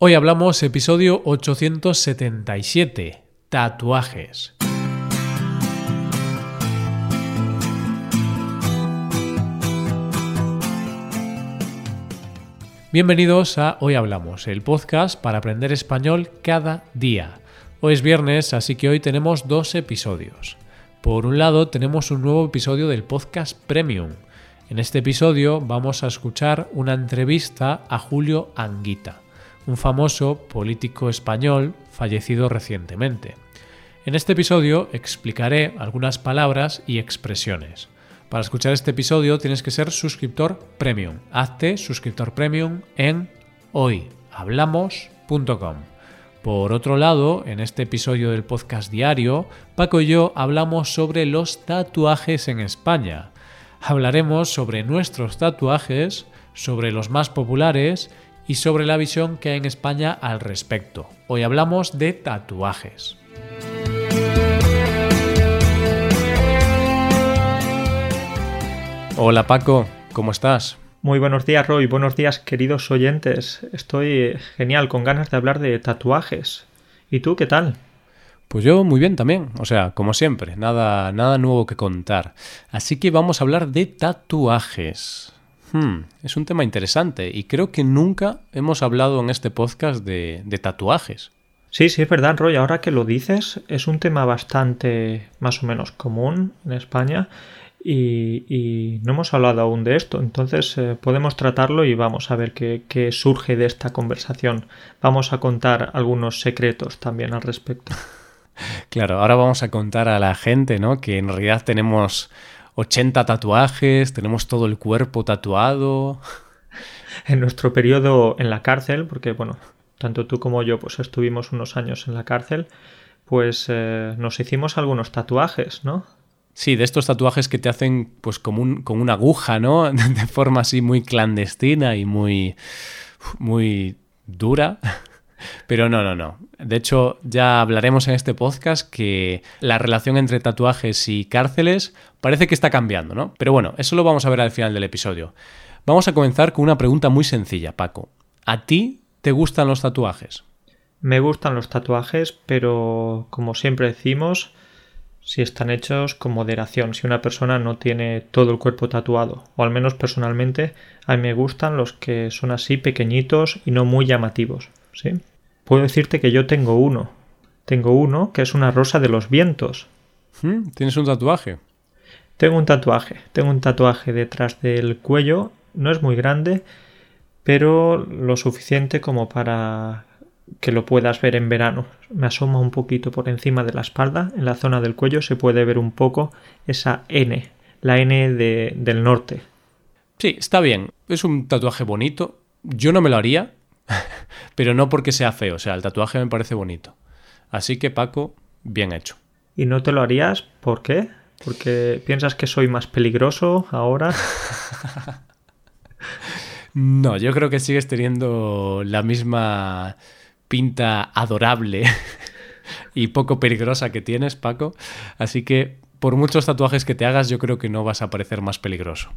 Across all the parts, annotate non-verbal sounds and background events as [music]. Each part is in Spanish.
Hoy hablamos episodio 877, tatuajes. Bienvenidos a Hoy Hablamos, el podcast para aprender español cada día. Hoy es viernes, así que hoy tenemos dos episodios. Por un lado, tenemos un nuevo episodio del podcast Premium. En este episodio vamos a escuchar una entrevista a Julio Anguita un famoso político español fallecido recientemente. En este episodio explicaré algunas palabras y expresiones. Para escuchar este episodio tienes que ser suscriptor premium. Hazte suscriptor premium en hoyhablamos.com. Por otro lado, en este episodio del podcast diario, Paco y yo hablamos sobre los tatuajes en España. Hablaremos sobre nuestros tatuajes, sobre los más populares y sobre la visión que hay en España al respecto. Hoy hablamos de tatuajes. Hola Paco, ¿cómo estás? Muy buenos días Roy, buenos días queridos oyentes. Estoy genial, con ganas de hablar de tatuajes. ¿Y tú qué tal? Pues yo muy bien también, o sea, como siempre, nada, nada nuevo que contar. Así que vamos a hablar de tatuajes. Hmm, es un tema interesante y creo que nunca hemos hablado en este podcast de, tatuajes. Sí, sí, es verdad, Roy. Ahora que lo dices, es un tema bastante más o menos común en España y, no hemos hablado aún de esto. Entonces eh, podemos tratarlo y vamos a ver qué, qué, surge de esta conversación. Vamos a contar algunos secretos también al respecto. [laughs] Claro, ahora vamos a contar a la gente, ¿no? Que en realidad tenemos 80 tatuajes, tenemos todo el cuerpo tatuado. [laughs] En nuestro periodo en la cárcel, porque bueno, tanto tú como yo pues estuvimos unos años en la cárcel, pues eh, nos hicimos algunos tatuajes, ¿no? Sí, de estos tatuajes que te hacen pues como, un, como una aguja, ¿no? [laughs] De forma así muy clandestina y muy, muy dura. Pero no, no, no. De hecho, ya hablaremos en este podcast que la relación entre tatuajes y cárceles parece que está cambiando, ¿no? Pero bueno, eso lo vamos a ver al final del episodio. Vamos a comenzar con una pregunta muy sencilla, Paco. ¿A ti te gustan los tatuajes? Me gustan los tatuajes, pero como siempre decimos, si están hechos con moderación, si una persona no tiene todo el cuerpo tatuado, o al menos personalmente, a mí me gustan los que son así pequeñitos y no muy llamativos. ¿sí? Puedo decirte que yo tengo uno. Tengo uno que es una rosa de los vientos. Hmm, ¿Tienes un tatuaje? Tengo un tatuaje. Tengo un tatuaje detrás del cuello. No es muy grande, pero lo suficiente como para que lo puedas ver en verano. Me asoma un poquito por encima de la espalda. En la zona del cuello se puede ver un poco esa N, la N del norte. Sí, está bien. Es un tatuaje bonito. Yo no me lo haría, [laughs] pero no porque sea feo, o sea, el tatuaje me parece bonito. Así que Paco, bien hecho. ¿Y no te lo harías? ¿Por qué? ¿Porque piensas que soy más peligroso ahora? [laughs] no, yo creo que sigues teniendo la misma pinta adorable [laughs] y poco peligrosa que tienes, Paco. Así que por muchos tatuajes que te hagas, yo creo que no vas a parecer más peligroso.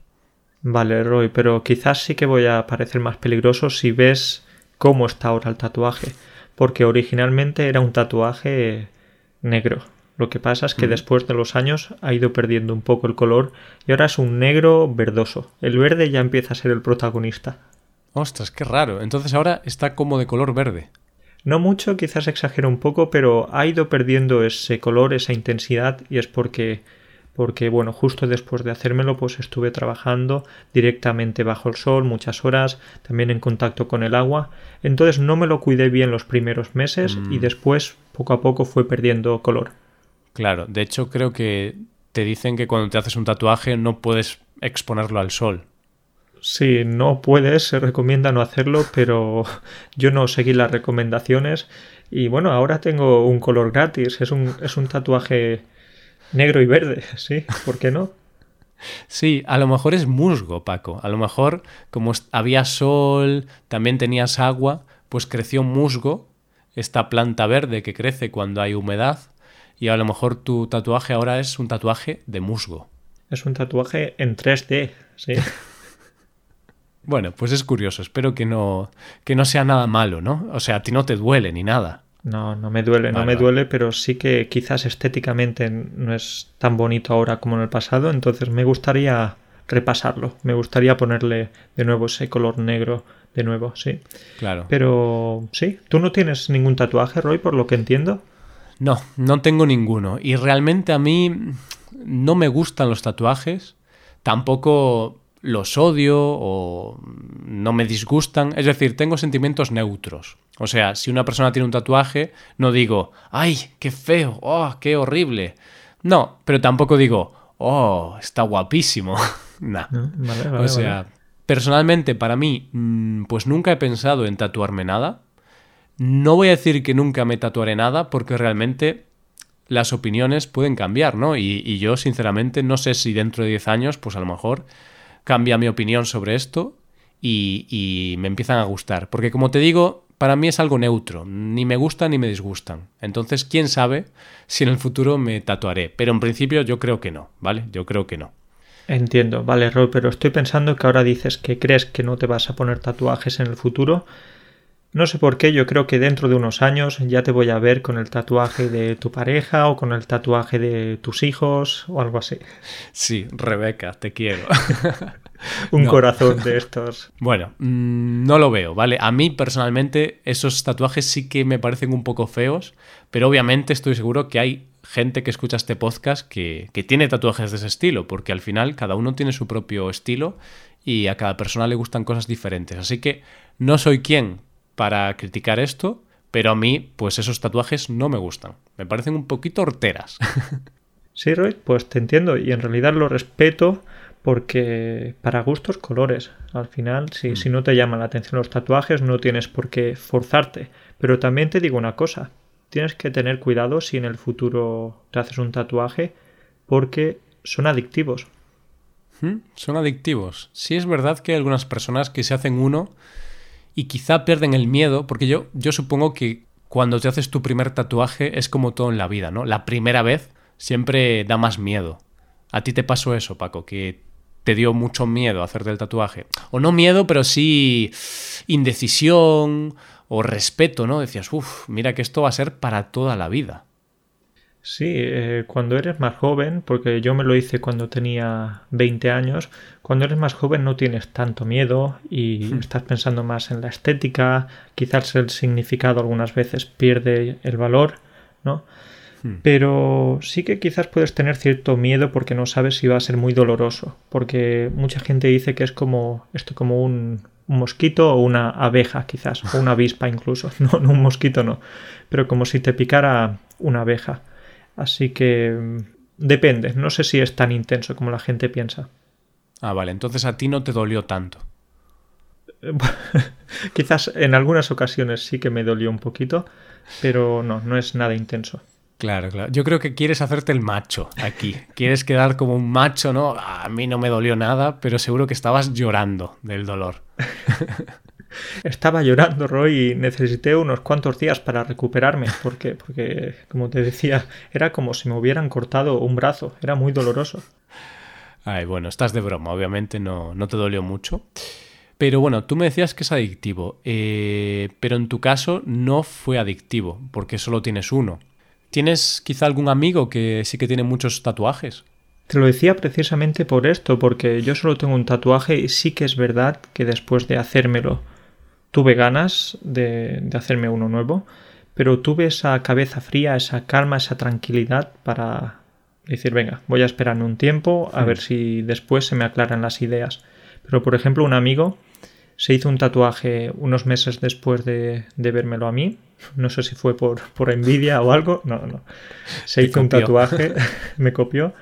Vale, Roy, pero quizás sí que voy a parecer más peligroso si ves cómo está ahora el tatuaje, porque originalmente era un tatuaje negro. Lo que pasa es que después de los años ha ido perdiendo un poco el color y ahora es un negro verdoso. El verde ya empieza a ser el protagonista. Ostras, qué raro. Entonces ahora está como de color verde. No mucho, quizás exagero un poco, pero ha ido perdiendo ese color, esa intensidad y es porque porque bueno, justo después de hacérmelo pues estuve trabajando directamente bajo el sol muchas horas, también en contacto con el agua, entonces no me lo cuidé bien los primeros meses y mm. después poco a poco fue perdiendo color. Claro, de hecho creo que te dicen que cuando te haces un tatuaje no puedes exponerlo al sol. Sí, no puedes, se recomienda no hacerlo, pero yo no seguí las recomendaciones y bueno, ahora tengo un color gratis, es un, es un tatuaje Negro y verde, [laughs] sí, ¿por qué no? Sí, a lo mejor es musgo, Paco. A lo mejor, como había sol, también tenías agua, pues creció musgo, esta planta verde que crece cuando hay humedad, y a lo mejor tu tatuaje ahora es un tatuaje de musgo. Es un tatuaje en 3D, sí. [laughs] Bueno, pues es curioso. Espero que no, que no sea nada malo, ¿no? O sea, a ti no te duele ni nada. No, no me duele, no me duele, pero sí que quizás estéticamente no es tan bonito ahora como en el pasado, entonces me gustaría repasarlo, me gustaría ponerle de nuevo ese color negro de nuevo, sí. Claro. Pero sí, ¿tú no tienes ningún tatuaje, Roy, por lo que entiendo? No, no tengo ninguno. Y realmente a mí no me gustan los tatuajes, tampoco los odio o no me disgustan. Es decir, tengo sentimientos neutros. O sea, si una persona tiene un tatuaje, no digo, ¡ay, qué feo! ¡oh, qué horrible! No, pero tampoco digo, ¡oh, está guapísimo! [laughs] nah. Ah, o sea, personalmente para mí, mm, pues nunca he pensado en tatuarme nada. No voy a decir que nunca me tatuaré nada porque realmente las opiniones pueden cambiar, ¿no? Y, y yo sinceramente no sé si dentro de 10 años, pues a lo mejor cambia mi opinión sobre esto y, me empiezan a gustar. Porque como te digo, para mí es algo neutro, ni me gustan ni me disgustan. Entonces, quién sabe si en el futuro me tatuaré. Pero en principio yo creo que no, ¿vale? Yo creo que no. Entiendo, vale, Roy, pero estoy pensando que ahora dices que crees que no te vas a poner tatuajes en el futuro no sé por qué, yo creo que dentro de unos años ya te voy a ver con el tatuaje de tu pareja o con el tatuaje de tus hijos o algo así. Sí, Rebeca, te quiero. [laughs] Un corazón de [laughs] estos. Bueno, mm, no lo veo, ¿vale? A mí personalmente esos tatuajes sí que me parecen un poco feos, pero obviamente estoy seguro que hay gente que escucha este podcast que, que tiene tatuajes de ese estilo, porque al final cada uno tiene su propio estilo y a cada persona le gustan cosas diferentes. Así que no soy quien para criticar esto, pero a mí, pues esos tatuajes no me gustan. Me parecen un poquito horteras. [laughs] Sí, Roy, pues te entiendo y en realidad lo respeto porque para gustos colores. Al final, si, mm. si no te llaman la atención los tatuajes, no tienes por qué forzarte. Pero también te digo una cosa, tienes que tener cuidado si en el futuro te haces un tatuaje porque son adictivos. ¿Mm? Son adictivos. Sí es verdad que hay algunas personas que se hacen uno y quizá pierden el miedo, porque yo, yo supongo que cuando te haces tu primer tatuaje es como todo en la vida, ¿no? La primera vez siempre da más miedo. ¿A ti te pasó eso, Paco? Que te dio mucho miedo hacerte el tatuaje. O no miedo, pero sí indecisión o respeto, ¿no? Decías, uff, mira que esto va a ser para toda la vida. Sí, eh, cuando eres más joven, porque yo me lo hice cuando tenía 20 años, cuando eres más joven no tienes tanto miedo y hmm. estás pensando más en la estética, quizás el significado algunas veces pierde el valor, ¿no? Hmm. Pero sí que quizás puedes tener cierto miedo porque no sabes si va a ser muy doloroso, porque mucha gente dice que es como esto como un, un mosquito o una abeja quizás, o una avispa incluso, [laughs] no, no un mosquito no, pero como si te picara una abeja. Así que mm, depende, no sé si es tan intenso como la gente piensa. Ah, vale, entonces a ti no te dolió tanto. [laughs] Quizás en algunas ocasiones sí que me dolió un poquito, pero no, no es nada intenso. Claro, claro. Yo creo que quieres hacerte el macho aquí. Quieres quedar como un macho, ¿no? A mí no me dolió nada, pero seguro que estabas llorando del dolor. [laughs] Estaba llorando, Roy, y necesité unos cuantos días para recuperarme, porque, porque, como te decía, era como si me hubieran cortado un brazo, era muy doloroso. Ay, bueno, estás de broma, obviamente no, no te dolió mucho. Pero bueno, tú me decías que es adictivo, eh, pero en tu caso no fue adictivo, porque solo tienes uno. ¿Tienes quizá algún amigo que sí que tiene muchos tatuajes? Te lo decía precisamente por esto, porque yo solo tengo un tatuaje y sí que es verdad que después de hacérmelo tuve ganas de, hacerme uno nuevo, pero tuve esa cabeza fría, esa calma, esa tranquilidad para decir, venga, voy a esperarme un tiempo a ver si después se me aclaran las ideas. Pero, por ejemplo, un amigo se hizo un tatuaje unos meses después de, de vérmelo a mí. No sé si fue por, por envidia o algo. No, no. Se hizo un tatuaje, [laughs] me copió.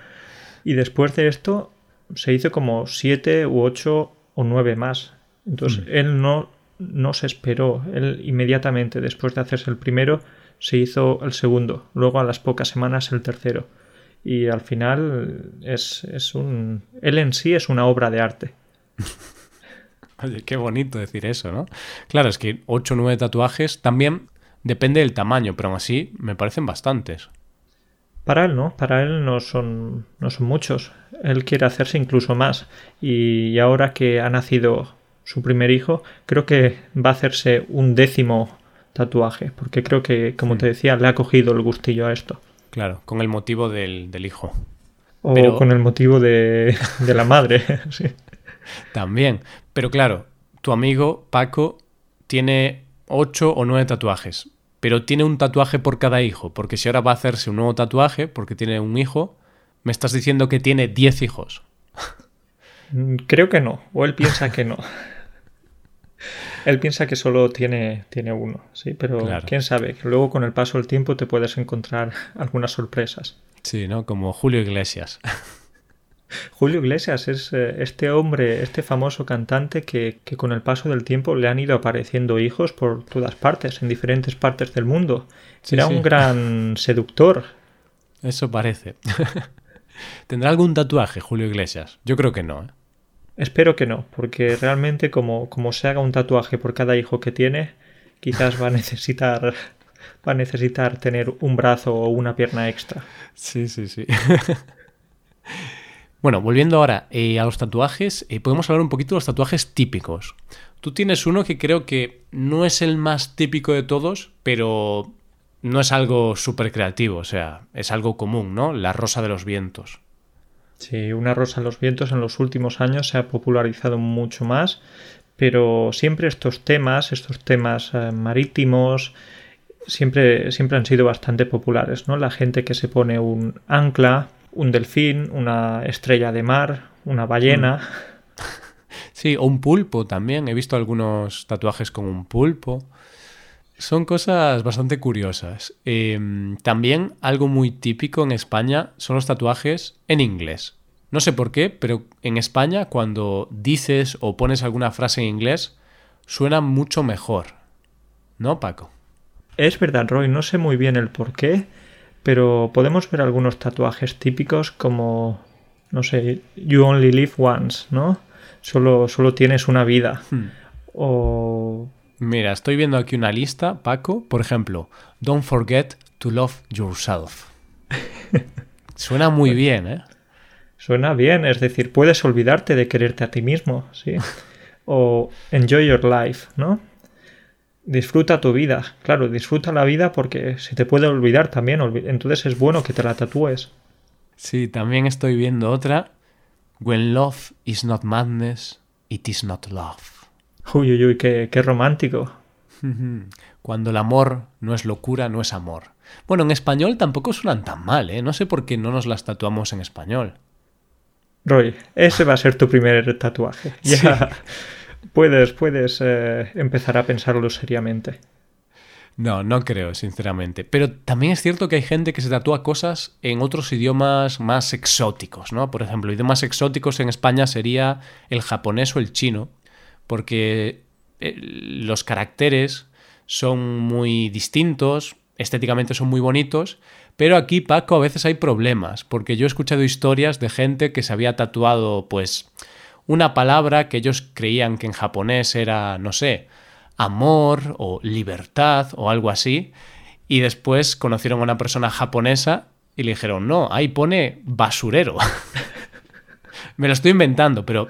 Y después de esto se hizo como siete u ocho o nueve más. Entonces, mm. él no no se esperó. Él inmediatamente después de hacerse el primero se hizo el segundo, luego a las pocas semanas el tercero. Y al final es, es un... Él en sí es una obra de arte. [laughs] Oye, qué bonito decir eso, ¿no? Claro, es que 8 o 9 tatuajes también depende del tamaño, pero aún así me parecen bastantes. Para él no, para él no son, no son muchos. Él quiere hacerse incluso más. Y ahora que ha nacido su primer hijo, creo que va a hacerse un décimo tatuaje, porque creo que, como te decía, le ha cogido el gustillo a esto. Claro, con el motivo del, hijo. O con el motivo de, de la madre, [laughs] sí. También. Pero claro, tu amigo Paco tiene ocho o nueve tatuajes, pero tiene un tatuaje por cada hijo, porque si ahora va a hacerse un nuevo tatuaje, porque tiene un hijo, me estás diciendo que tiene diez hijos. Mm, creo que no, o él piensa que no. [laughs] él piensa que solo tiene, tiene uno, sí, pero quién sabe, que luego con el paso del tiempo te puedes encontrar [laughs] algunas sorpresas. Sí, ¿no? Como Julio Iglesias. [laughs] Julio Iglesias es eh, este hombre, este famoso cantante que, con el paso del tiempo le han ido apareciendo hijos por todas partes, en diferentes partes del mundo. Era un gran [laughs] seductor. Eso parece. ¿Tendrá algún tatuaje Julio Iglesias? Yo creo que no. ¿eh? Espero que no, porque realmente como, como se haga un tatuaje por cada hijo que tiene, quizás va a [laughs] necesitar va a necesitar tener un brazo o una pierna extra. Sí, sí, sí. [laughs] Bueno, volviendo ahora eh, a los tatuajes, eh, podemos hablar un poquito de los tatuajes típicos. Tú tienes uno que creo que no es el más típico de todos, pero no es algo súper creativo, o sea, es algo común, ¿no? La rosa de los vientos. Sí, una rosa de los vientos en los últimos años se ha popularizado mucho más, pero siempre estos temas, estos temas eh, marítimos, siempre, siempre han sido bastante populares, ¿no? La gente que se pone un ancla, un delfín, una estrella de mar, una ballena. Mm. [laughs] Sí, o un pulpo también. He visto algunos tatuajes con un pulpo. Son cosas bastante curiosas. Em, también algo muy típico en España son los tatuajes en inglés. No sé por qué, pero en España cuando dices o pones alguna frase en inglés suena mucho mejor. ¿No, Paco? Es verdad, Roy, no sé muy bien el por qué, pero podemos ver algunos tatuajes típicos como, no sé, You Only Live Once, ¿no? Solo, solo tienes una vida. Hmm. O... Mira, estoy viendo aquí una lista, Paco. Por ejemplo, Don't Forget to Love Yourself. [laughs] Suena muy bien, ¿eh? Suena bien, es decir, puedes olvidarte de quererte a ti mismo, ¿sí? [laughs] O Enjoy Your Life, ¿no? disfruta tu vida. Claro, disfruta la vida porque se te puede olvidar también. Entonces es bueno que te la tatúes. Sí, también estoy viendo otra. When love is not madness, it is not love. Uy, uy, uy, qué, qué romántico. Cuando el amor no es locura, no es amor. Bueno, en español tampoco suenan tan mal, ¿eh? No sé por qué no nos las tatuamos en español. Roy, ese va a ser tu primer tatuaje. [laughs] Ya, puedes, puedes eh, empezar a pensarlo seriamente. No, no creo, sinceramente. Pero también es cierto que hay gente que se tatúa cosas en otros idiomas más exóticos, ¿no? Por ejemplo, idiomas exóticos en España sería el japonés o el chino, porque eh, los caracteres son muy distintos, estéticamente son muy bonitos, pero aquí, Paco, a veces hay problemas, porque yo he escuchado historias de gente que se había tatuado, pues, una palabra que ellos creían que en japonés era, no sé, amor o libertad o algo así, y después conocieron a una persona japonesa y le dijeron, no, ahí pone basurero. [laughs] Me lo estoy inventando, pero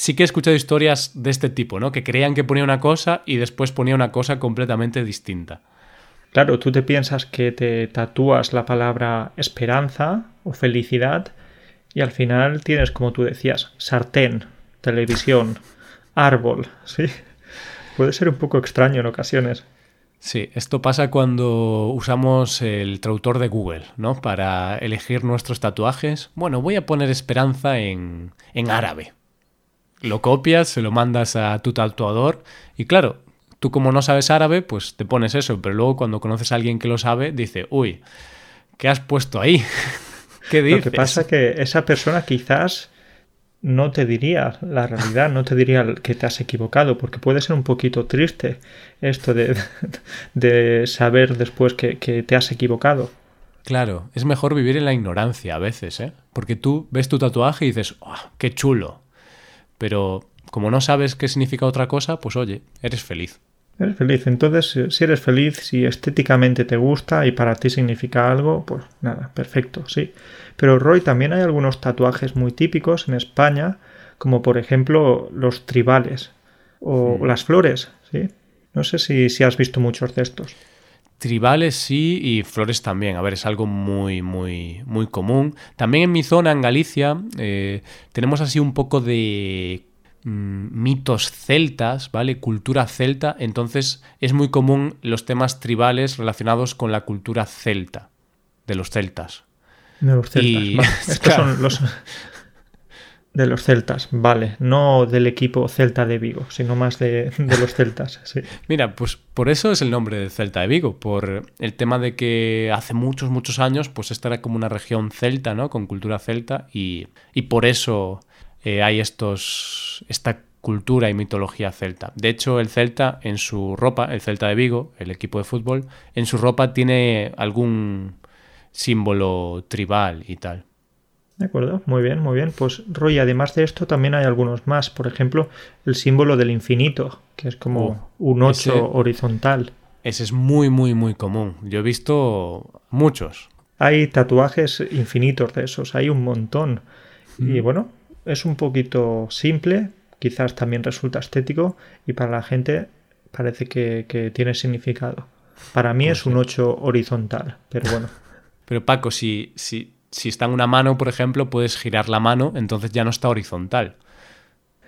sí que he escuchado historias de este tipo, ¿no? Que creían que ponía una cosa y después ponía una cosa completamente distinta. Claro, tú te piensas que te tatúas la palabra esperanza o felicidad y al final tienes, como tú decías, sartén televisión, [laughs] árbol, ¿sí? Puede ser un poco extraño en ocasiones. Sí, esto pasa cuando usamos el traductor de Google, ¿no? Para elegir nuestros tatuajes. Bueno, voy a poner esperanza en, en árabe. Lo copias, se lo mandas a tu tatuador y claro, tú como no sabes árabe, pues te pones eso, pero luego cuando conoces a alguien que lo sabe, dice, uy, ¿qué has puesto ahí? [laughs] ¿Qué dices? Lo que pasa es que esa persona quizás no te diría la realidad, no te diría que te has equivocado, porque puede ser un poquito triste esto de, [laughs] de saber después que, te has equivocado. Claro, es mejor vivir en la ignorancia a veces, ¿eh? Porque tú ves tu tatuaje y dices, oh, ¡qué chulo! Pero como no sabes qué significa otra cosa, pues oye, eres feliz. Eres feliz. Entonces, si eres feliz, si estéticamente te gusta y para ti significa algo, pues nada, perfecto, sí. Pero Roy, también hay algunos tatuajes muy típicos en España, como por ejemplo los tribales. o las flores, ¿sí? No sé si, si has visto muchos de estos. Tribales sí y flores también. A ver, es algo muy, muy, muy común. También en mi zona, en Galicia, eh, tenemos así un poco de mm, mitos celtas, ¿vale? Cultura celta. Entonces es muy común los temas tribales relacionados con la cultura celta, de los celtas. De los celtas. Y- vale. [laughs] Estos claro. son los de los celtas, vale. No del equipo celta de Vigo, sino más de, los celtas, sí. [laughs] Mira, pues por eso es el nombre de Celta de Vigo, por el tema de que hace muchos, muchos años, pues esta era como una región celta, ¿no? Con cultura celta y, y por eso eh, hay estos, esta cultura y mitología celta. De hecho, el celta en su ropa, el Celta de Vigo, el equipo de fútbol, en su ropa tiene algún símbolo tribal y tal. De acuerdo, muy bien, muy bien. Pues Roy, además de esto también hay algunos más. Por ejemplo, el símbolo del infinito, que es como un 8 ese- horizontal. Ese es muy, muy, muy común. Yo he visto muchos. Hay tatuajes infinitos de esos, hay un montón. Y Mm. bueno, es un poquito simple, quizás también resulta estético y para la gente parece que, que tiene significado. Para mí Pues es un sí. 8 horizontal, pero bueno. [laughs] Pero Paco, si, si, si está en una mano, por ejemplo, puedes girar la mano, entonces ya no está horizontal.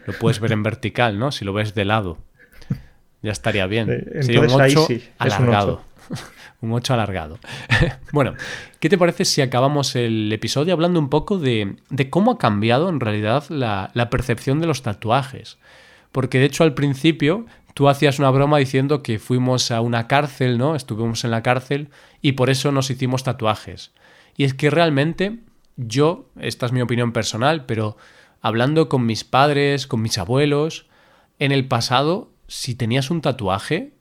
Lo puedes ver en [laughs] vertical, ¿no? Si lo ves de lado. Ya estaría bien. Eh, Sería un entonces ahí 8 sí, alargado. [laughs] Un 8 alargado. [laughs] bueno, ¿qué te parece si acabamos el episodio hablando un poco de, de cómo ha cambiado en realidad la, la percepción de los tatuajes? Porque de hecho al principio tú hacías una broma diciendo que fuimos a una cárcel, ¿no? Estuvimos en la cárcel y por eso nos hicimos tatuajes. Y es que realmente yo, esta es mi opinión personal, pero hablando con mis padres, con mis abuelos, en el pasado, si tenías un tatuaje,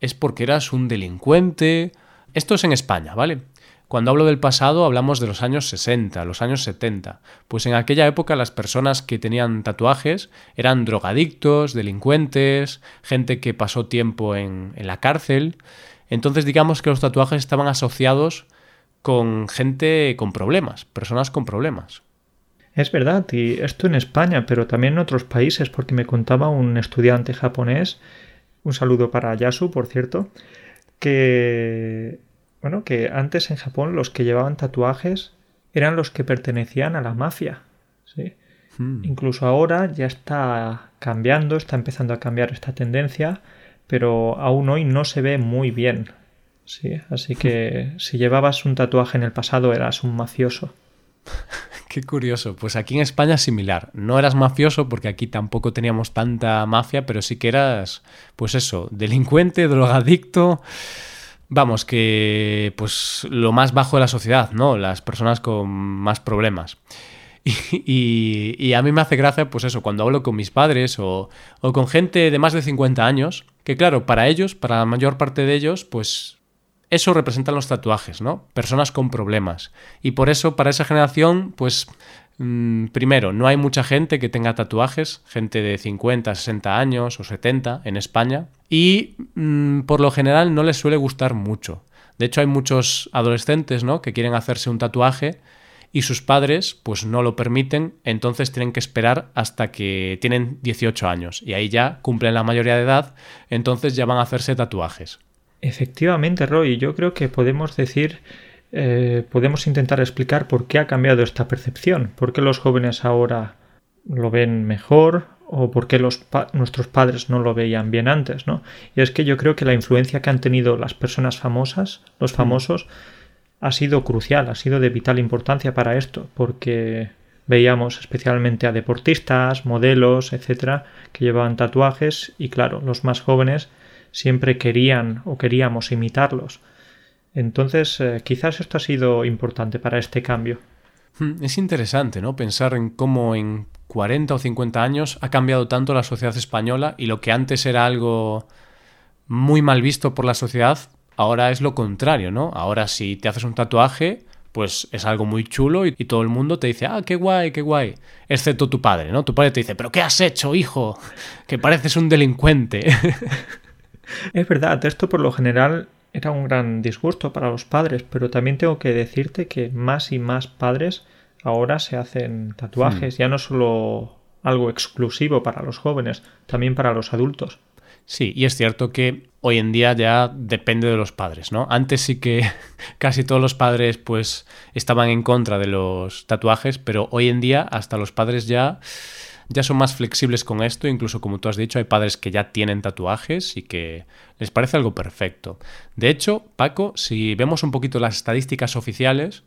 es porque eras un delincuente. Esto es en España, ¿vale? Cuando hablo del pasado hablamos de los años 60, los años 70. Pues en aquella época las personas que tenían tatuajes eran drogadictos, delincuentes, gente que pasó tiempo en, en la cárcel. Entonces digamos que los tatuajes estaban asociados con gente con problemas, personas con problemas. Es verdad, y esto en España, pero también en otros países, porque me contaba un estudiante japonés, un saludo para Yasu, por cierto, que bueno, que antes en Japón los que llevaban tatuajes eran los que pertenecían a la mafia, ¿sí? Hmm. Incluso ahora ya está cambiando, está empezando a cambiar esta tendencia, pero aún hoy no se ve muy bien. Sí, así que si llevabas un tatuaje en el pasado eras un mafioso. [laughs] Qué curioso. Pues aquí en España es similar. No eras mafioso porque aquí tampoco teníamos tanta mafia, pero sí que eras, pues eso, delincuente, drogadicto. Vamos, que pues lo más bajo de la sociedad, ¿no? Las personas con más problemas. [laughs] Y, y- a mí me hace gracia, pues eso, cuando hablo con mis padres o, o con gente de más de 50 años, que claro, para ellos, para la mayor parte de ellos, pues eso representan los tatuajes, ¿no? Personas con problemas. Y por eso, para esa generación, pues, mm, primero, no hay mucha gente que tenga tatuajes, gente de 50, 60 años o 70 en España. Y mm, por lo general no les suele gustar mucho. De hecho, hay muchos adolescentes, ¿no? Que quieren hacerse un tatuaje y sus padres pues no lo permiten, entonces tienen que esperar hasta que tienen 18 años y ahí ya cumplen la mayoría de edad, entonces ya van a hacerse tatuajes. Efectivamente, Roy, yo creo que podemos decir, eh, podemos intentar explicar por qué ha cambiado esta percepción, por qué los jóvenes ahora lo ven mejor o por qué los pa- nuestros padres no lo veían bien antes, ¿no? Y es que yo creo que la influencia que han tenido las personas famosas, los famosos, ha sido crucial, ha sido de vital importancia para esto, porque veíamos especialmente a deportistas, modelos, etcétera, que llevaban tatuajes y claro, los más jóvenes siempre querían o queríamos imitarlos. Entonces, eh, quizás esto ha sido importante para este cambio. Hmm, Es interesante, ¿no? Pensar en cómo en 40 o 50 años ha cambiado tanto la sociedad española y lo que antes era algo muy mal visto por la sociedad, ahora es lo contrario, ¿no? Ahora si te haces un tatuaje, pues es algo muy chulo y, y todo el mundo te dice, ah, qué guay, qué guay. Excepto tu padre, ¿no? Tu padre te dice, pero ¿qué has hecho, hijo? [laughs] Que pareces un delincuente. [laughs] Es verdad, esto por lo general era un gran disgusto para los padres, pero también tengo que decirte que más y más padres ahora se hacen tatuajes, ya no solo algo exclusivo para los jóvenes, también para los adultos. Sí, y es cierto que hoy en día ya depende de los padres, ¿no? Antes sí que [laughs] casi todos los padres pues estaban en contra de los tatuajes, pero hoy en día hasta los padres ya ya son más flexibles con esto, incluso como tú has dicho, hay padres que ya tienen tatuajes y que les parece algo perfecto. De hecho, Paco, si vemos un poquito las estadísticas oficiales,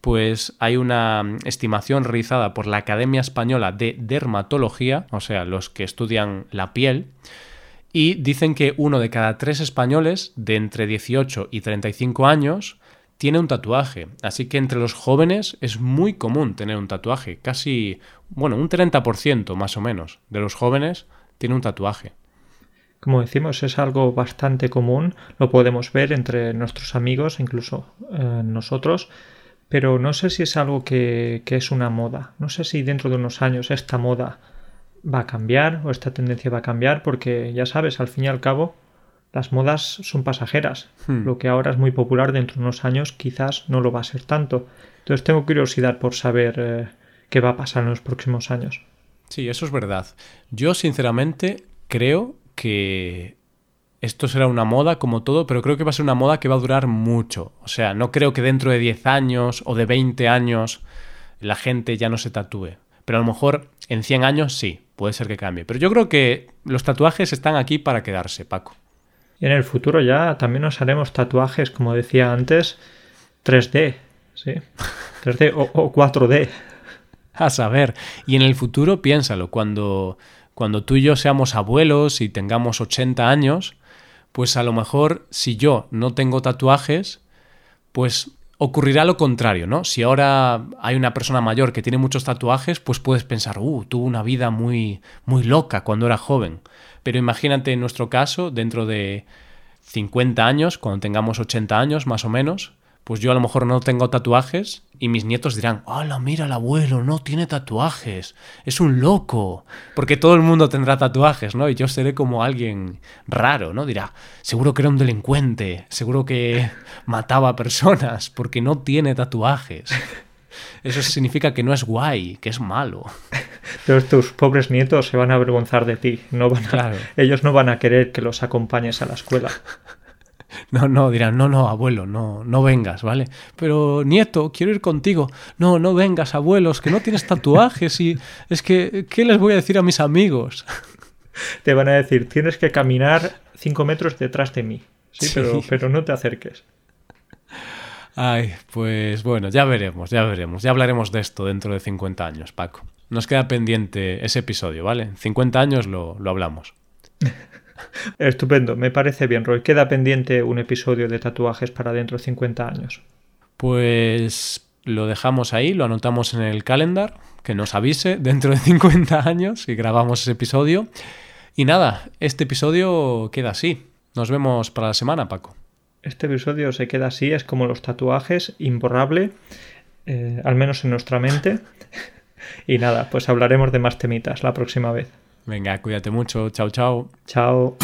pues hay una estimación realizada por la Academia Española de Dermatología, o sea, los que estudian la piel, y dicen que uno de cada tres españoles de entre 18 y 35 años tiene un tatuaje. Así que entre los jóvenes es muy común tener un tatuaje. Casi, bueno, un 30% más o menos de los jóvenes tiene un tatuaje. Como decimos, es algo bastante común. Lo podemos ver entre nuestros amigos, incluso eh, nosotros. Pero no sé si es algo que, que es una moda. No sé si dentro de unos años esta moda va a cambiar o esta tendencia va a cambiar porque ya sabes, al fin y al cabo las modas son pasajeras. Hmm. Lo que ahora es muy popular dentro de unos años quizás no lo va a ser tanto. Entonces tengo curiosidad por saber eh, qué va a pasar en los próximos años. Sí, eso es verdad. Yo sinceramente creo que esto será una moda como todo, pero creo que va a ser una moda que va a durar mucho. O sea, no creo que dentro de 10 años o de 20 años la gente ya no se tatúe. Pero a lo mejor en 100 años sí, puede ser que cambie. Pero yo creo que los tatuajes están aquí para quedarse, Paco. Y en el futuro ya también nos haremos tatuajes, como decía antes, 3D, ¿sí? [laughs] 3D o, 4D. A saber. Y en el futuro, piénsalo, cuando, cuando tú y yo seamos abuelos y tengamos 80 años, pues a lo mejor si yo no tengo tatuajes, pues ocurrirá lo contrario, ¿no? Si ahora hay una persona mayor que tiene muchos tatuajes, pues puedes pensar, uh, tuvo una vida muy, muy loca cuando era joven. Pero imagínate en nuestro caso, dentro de 50 años, cuando tengamos 80 años más o menos, pues yo a lo mejor no tengo tatuajes y mis nietos dirán, hola, mira el abuelo, no tiene tatuajes, es un loco, porque todo el mundo tendrá tatuajes, ¿no? Y yo seré como alguien raro, ¿no? Dirá, seguro que era un delincuente, seguro que [laughs] mataba personas, porque no tiene tatuajes. [laughs] Eso significa que no es guay, que es malo. [laughs] Todos tus pobres nietos se van a avergonzar de ti. No van Ellos no van a querer que los acompañes a la escuela. [laughs] No, no, dirán, no, no, abuelo, no, no vengas, ¿vale? Pero nieto, quiero ir contigo. No, no vengas, abuelos, que no tienes tatuajes y es que, ¿qué les voy a decir a mis amigos? [laughs] Te van a decir, tienes que caminar cinco metros detrás de mí. Sí, Pero, pero no te acerques. Ay, pues bueno, ya veremos, ya veremos. Ya hablaremos de esto dentro de 50 años, Paco. Nos queda pendiente ese episodio, ¿vale? En 50 años lo, lo hablamos. [laughs] Estupendo, me parece bien, Roy. Queda pendiente un episodio de tatuajes para dentro de 50 años. Pues lo dejamos ahí, lo anotamos en el calendar, que nos avise dentro de 50 años y grabamos ese episodio. Y nada, este episodio queda así. Nos vemos para la semana, Paco. Este episodio se queda así, es como los tatuajes, imborrable, eh, al menos en nuestra mente. [laughs] y nada, pues hablaremos de más temitas la próxima vez. Venga, cuídate mucho. Chao, chao. Chao.